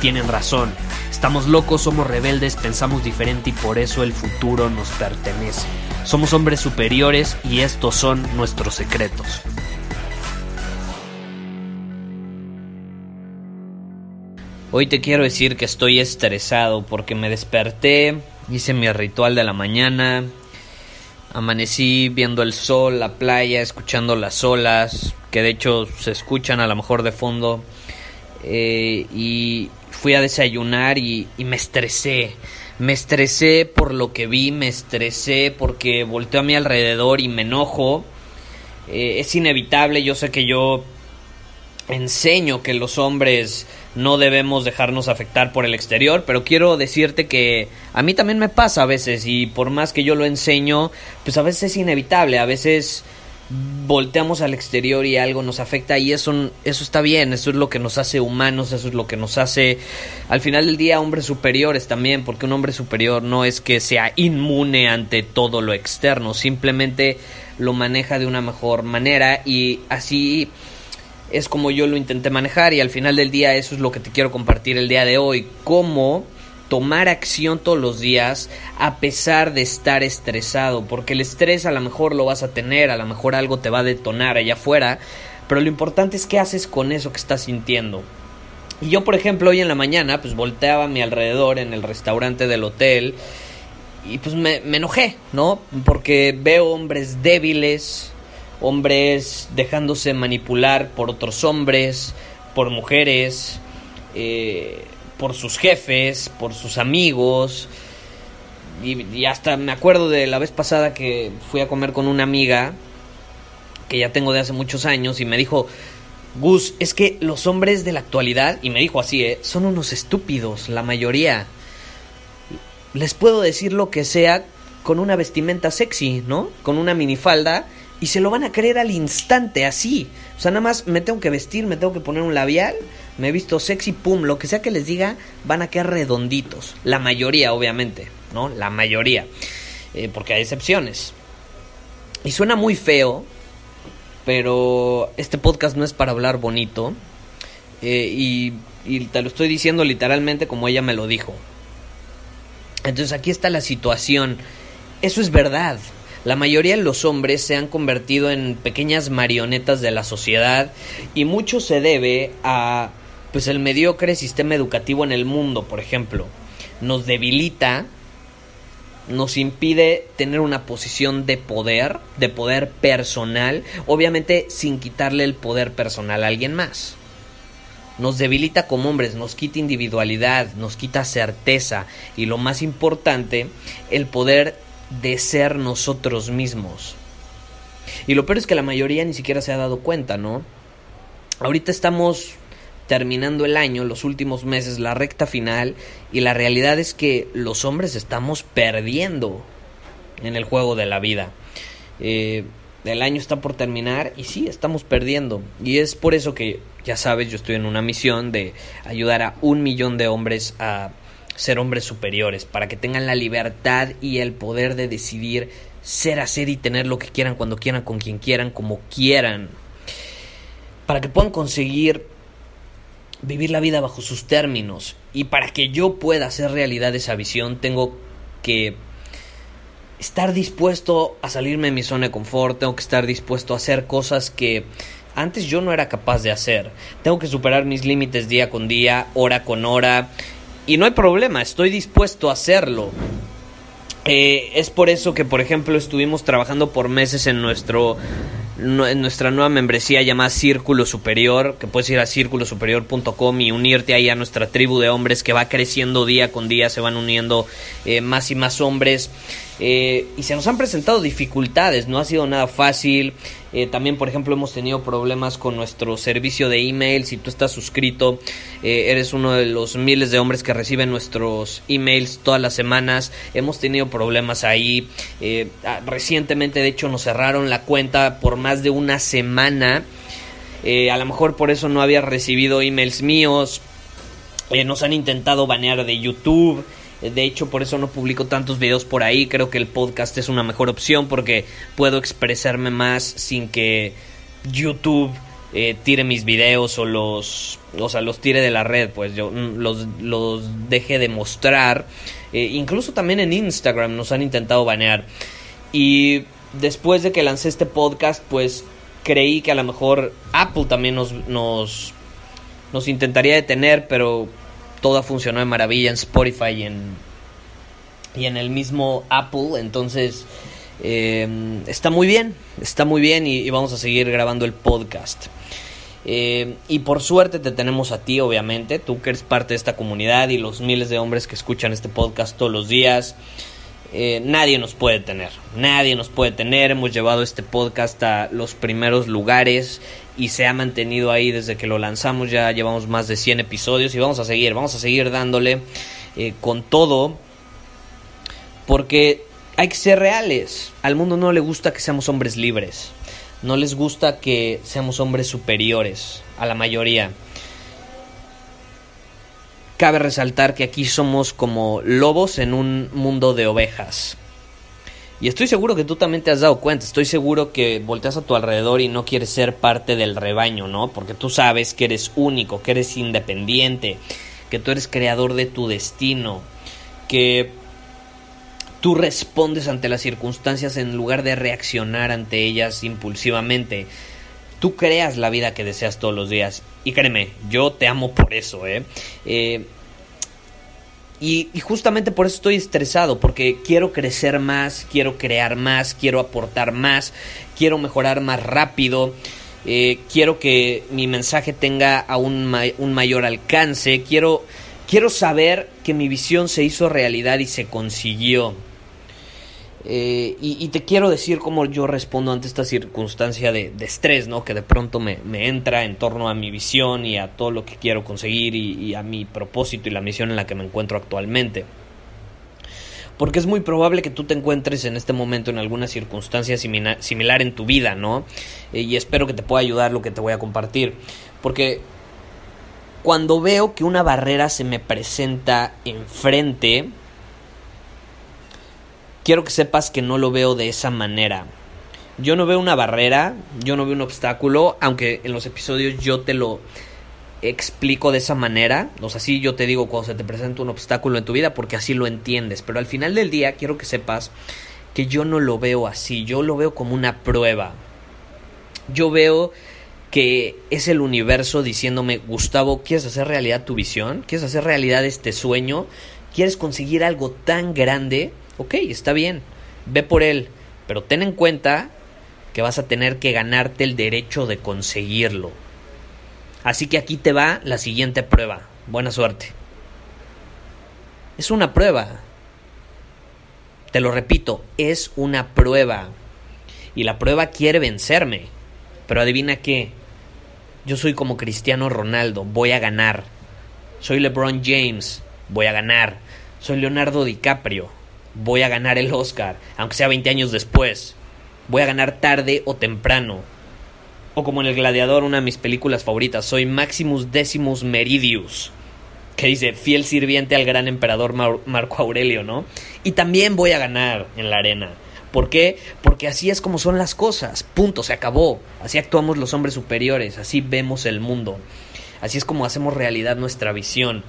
tienen razón. Estamos locos, somos rebeldes, pensamos diferente y por eso el futuro nos pertenece. Somos hombres superiores y estos son nuestros secretos. Hoy te quiero decir que estoy estresado porque me desperté, hice mi ritual de la mañana, amanecí viendo el sol, la playa, escuchando las olas, que de hecho se escuchan a lo mejor de fondo, eh, y fui a desayunar y, y me estresé. Me estresé por lo que vi, me estresé porque volteo a mi alrededor y me enojo. Eh, es inevitable, yo sé que yo enseño que los hombres no debemos dejarnos afectar por el exterior, pero quiero decirte que a mí también me pasa a veces y por más que yo lo enseño, pues a veces es inevitable, a veces volteamos al exterior y algo nos afecta y eso, eso está bien, eso es lo que nos hace humanos, eso es lo que nos hace al final del día hombres superiores también, porque un hombre superior no es que sea inmune ante todo lo externo, simplemente lo maneja de una mejor manera y así es como yo lo intenté manejar y al final del día eso es lo que te quiero compartir el día de hoy, cómo tomar acción todos los días a pesar de estar estresado, porque el estrés a lo mejor lo vas a tener, a lo mejor algo te va a detonar allá afuera, pero lo importante es qué haces con eso que estás sintiendo. Y yo, por ejemplo, hoy en la mañana, pues volteaba a mi alrededor en el restaurante del hotel y pues me, enojé, ¿no? Porque veo hombres débiles, hombres dejándose manipular por otros hombres, por mujeres, eh, por sus jefes, por sus amigos. Y, hasta me acuerdo de la vez pasada que fui a comer con una amiga que ya tengo de hace muchos años y me dijo, Gus, es que los hombres de la actualidad, y me dijo así, ¿eh? son unos estúpidos, la mayoría. Les puedo decir lo que sea con una vestimenta sexy, ¿no? Con una minifalda y se lo van a creer al instante, así. O sea, nada más me tengo que vestir, me tengo que poner un labial, me he visto sexy, pum, lo que sea que les diga, van a quedar redonditos. La mayoría, obviamente, ¿no? La mayoría. Eh, porque hay excepciones. Y suena muy feo, pero este podcast no es para hablar bonito. Eh, y, y te lo estoy diciendo literalmente como ella me lo dijo. Entonces aquí está la situación. Eso es verdad. La mayoría de los hombres se han convertido en pequeñas marionetas de la sociedad y mucho se debe a pues el mediocre sistema educativo en el mundo, por ejemplo. Nos debilita, nos impide tener una posición de poder, de poder personal, obviamente sin quitarle el poder personal a alguien más. Nos debilita como hombres, nos quita individualidad, nos quita certeza y lo más importante, el poder de ser nosotros mismos. Y lo peor es que la mayoría ni siquiera se ha dado cuenta, ¿no? Ahorita estamos terminando el año, los últimos meses, la recta final, y la realidad es que los hombres estamos perdiendo en el juego de la vida. Eh, el año está por terminar y sí, estamos perdiendo. Y es por eso que, ya sabes, yo estoy en una misión de ayudar a un millón de hombres a ser hombres superiores, para que tengan la libertad y el poder de decidir ser, hacer y tener lo que quieran, cuando quieran, con quien quieran, como quieran, para que puedan conseguir vivir la vida bajo sus términos. Y para que yo pueda hacer realidad esa visión, tengo que estar dispuesto a salirme de mi zona de confort, tengo que estar dispuesto a hacer cosas que antes yo no era capaz de hacer. Tengo que superar mis límites día con día, hora con hora, y no hay problema, estoy dispuesto a hacerlo. Eh, es por eso que, por ejemplo, estuvimos trabajando por meses en nuestro nuestra nueva membresía llamada Círculo Superior, que puedes ir a círculosuperior.com y unirte ahí a nuestra tribu de hombres que va creciendo día con día, se van uniendo eh, más y más hombres. Eh, y se nos han presentado dificultades, no ha sido nada fácil. Eh, también, por ejemplo, hemos tenido problemas con nuestro servicio de email. Si tú estás suscrito, eres uno de los miles de hombres que reciben nuestros emails todas las semanas. Hemos tenido problemas ahí. Ah, recientemente, de hecho, nos cerraron la cuenta por más de una semana. a lo mejor por eso no había recibido emails míos. nos han intentado banear de YouTube. De hecho, por eso no publico tantos videos por ahí. Creo que el podcast es una mejor opción porque puedo expresarme más sin que YouTube eh, tire mis videos o los, o sea, los tire de la red. Pues yo mm, los, los deje de mostrar. Eh, incluso también en Instagram nos han intentado banear. Y después de que lancé este podcast, pues creí que a lo mejor Apple también nos, nos, nos intentaría detener, pero todo funcionó de maravilla en Spotify y en, y en el mismo Apple. Entonces, em, está muy bien, está muy bien y, vamos a seguir grabando el podcast. Em, y por suerte te tenemos a ti, obviamente, tú que eres parte de esta comunidad y los miles de hombres que escuchan este podcast todos los días. Eh, nadie nos puede tener, nadie nos puede tener. Hemos llevado este podcast a los primeros lugares y se ha mantenido ahí desde que lo lanzamos. Ya llevamos más de 100 episodios y vamos a seguir, vamos a seguir dándole eh, con todo porque hay que ser reales. Al mundo no le gusta que seamos hombres libres, no les gusta que seamos hombres superiores a la mayoría. Cabe resaltar que aquí somos como lobos en un mundo de ovejas. Y estoy seguro que tú también te has dado cuenta, estoy seguro que volteas a tu alrededor y no quieres ser parte del rebaño, ¿no? Porque tú sabes que eres único, que eres independiente, que tú eres creador de tu destino, que tú respondes ante las circunstancias en lugar de reaccionar ante ellas impulsivamente. Tú creas la vida que deseas todos los días. Y créeme, yo te amo por eso, ¿eh? eh y, justamente por eso estoy estresado, porque quiero crecer más, quiero crear más, quiero aportar más, quiero mejorar más rápido, eh, quiero que mi mensaje tenga aún un mayor alcance, quiero, quiero saber que mi visión se hizo realidad y se consiguió. Eh, y, te quiero decir cómo yo respondo ante esta circunstancia de, estrés, ¿no? Que de pronto me, entra en torno a mi visión y a todo lo que quiero conseguir y, a mi propósito y la misión en la que me encuentro actualmente. Porque es muy probable que tú te encuentres en este momento en alguna circunstancia similar, en tu vida, ¿no? Eh, y espero que te pueda ayudar lo que te voy a compartir. Porque cuando veo que una barrera se me presenta enfrente, quiero que sepas que no lo veo de esa manera. Yo no veo una barrera, yo no veo un obstáculo, aunque en los episodios yo te lo explico de esa manera. O sea, sí yo te digo cuando se te presenta un obstáculo en tu vida porque así lo entiendes. Pero al final del día quiero que sepas que yo no lo veo así, yo lo veo como una prueba. Yo veo que es el universo diciéndome, Gustavo, ¿quieres hacer realidad tu visión? ¿Quieres hacer realidad este sueño? ¿Quieres conseguir algo tan grande? Ok, está bien, ve por él, pero ten en cuenta que vas a tener que ganarte el derecho de conseguirlo. Así que aquí te va la siguiente prueba. Buena suerte. Es una prueba. Te lo repito, es una prueba. Y la prueba quiere vencerme. Pero adivina qué. Yo soy como Cristiano Ronaldo, voy a ganar. Soy LeBron James, voy a ganar. Soy Leonardo DiCaprio, voy a ganar el Oscar, aunque sea 20 años después. Voy a ganar tarde o temprano. O como en El Gladiador, una de mis películas favoritas, soy Maximus Decimus Meridius, que dice fiel sirviente al gran emperador Marco Aurelio, ¿no? Y también voy a ganar en la arena. ¿Por qué? Porque así es como son las cosas. Punto, se acabó. Así actuamos los hombres superiores, así vemos el mundo. Así es como hacemos realidad nuestra visión.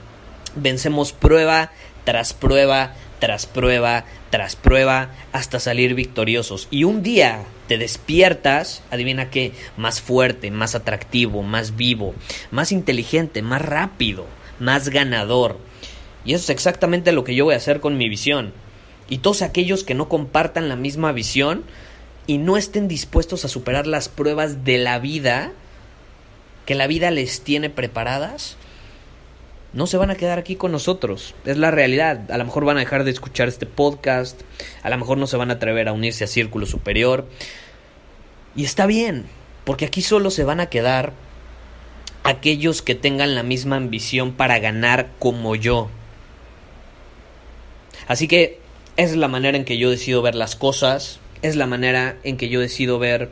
Vencemos prueba tras prueba tras prueba tras prueba hasta salir victoriosos. Y un día te despiertas, adivina qué, más fuerte, más atractivo, más vivo, más inteligente, más rápido, más ganador. Y eso es exactamente lo que yo voy a hacer con mi visión. Y todos aquellos que no compartan la misma visión, y no estén dispuestos a superar las pruebas de la vida que la vida les tiene preparadas, no se van a quedar aquí con nosotros. Es la realidad. A lo mejor van a dejar de escuchar este podcast, a lo mejor no se van a atrever a unirse a Círculo Superior. Y está bien, porque aquí solo se van a quedar aquellos que tengan la misma ambición para ganar como yo. Así que es la manera en que yo decido ver las cosas, es la manera en que yo decido ver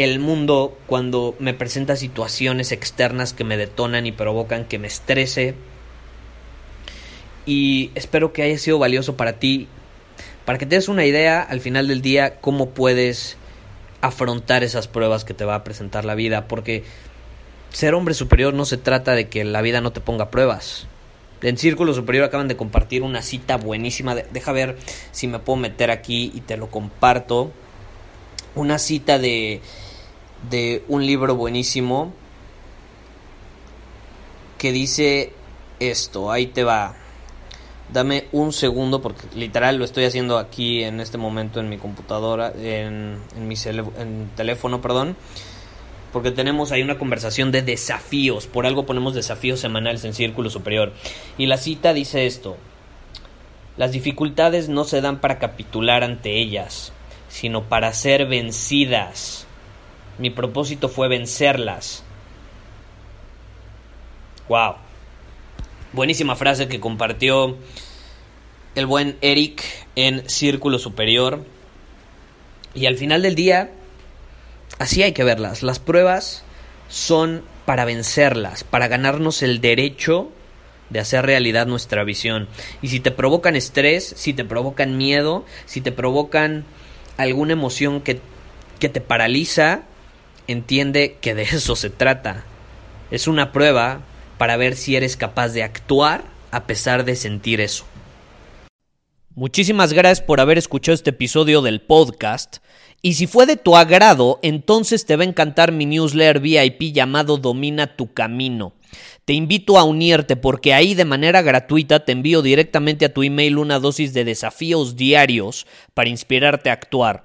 el mundo cuando me presenta situaciones externas que me detonan y provocan que me estrese. Y espero que haya sido valioso para ti, para que te des una idea al final del día cómo puedes afrontar esas pruebas que te va a presentar la vida, porque ser hombre superior no se trata de que la vida no te ponga pruebas. En Círculo Superior acaban de compartir una cita buenísima. Deja ver si me puedo meter aquí y te lo comparto. Una cita de, de un libro buenísimo que dice esto. Ahí te va. Dame un segundo porque literal lo estoy haciendo aquí en este momento en mi computadora, en, mi en teléfono, perdón porque tenemos ahí una conversación de desafíos, por algo ponemos desafíos semanales en Círculo Superior. Y la cita dice esto, las dificultades no se dan para capitular ante ellas, sino para ser vencidas. Mi propósito fue vencerlas. Wow. Buenísima frase que compartió el buen Eric en Círculo Superior. Y al final del día, Así hay que verlas. Las pruebas son para vencerlas, para ganarnos el derecho de hacer realidad nuestra visión. Y si te provocan estrés, si te provocan miedo, si te provocan alguna emoción que, que te paraliza, entiende que de eso se trata. Es una prueba para ver si eres capaz de actuar a pesar de sentir eso. Muchísimas gracias por haber escuchado este episodio del podcast. Y si fue de tu agrado, entonces te va a encantar mi newsletter VIP llamado Domina tu Camino. Te invito a unirte porque ahí de manera gratuita te envío directamente a tu email una dosis de desafíos diarios para inspirarte a actuar.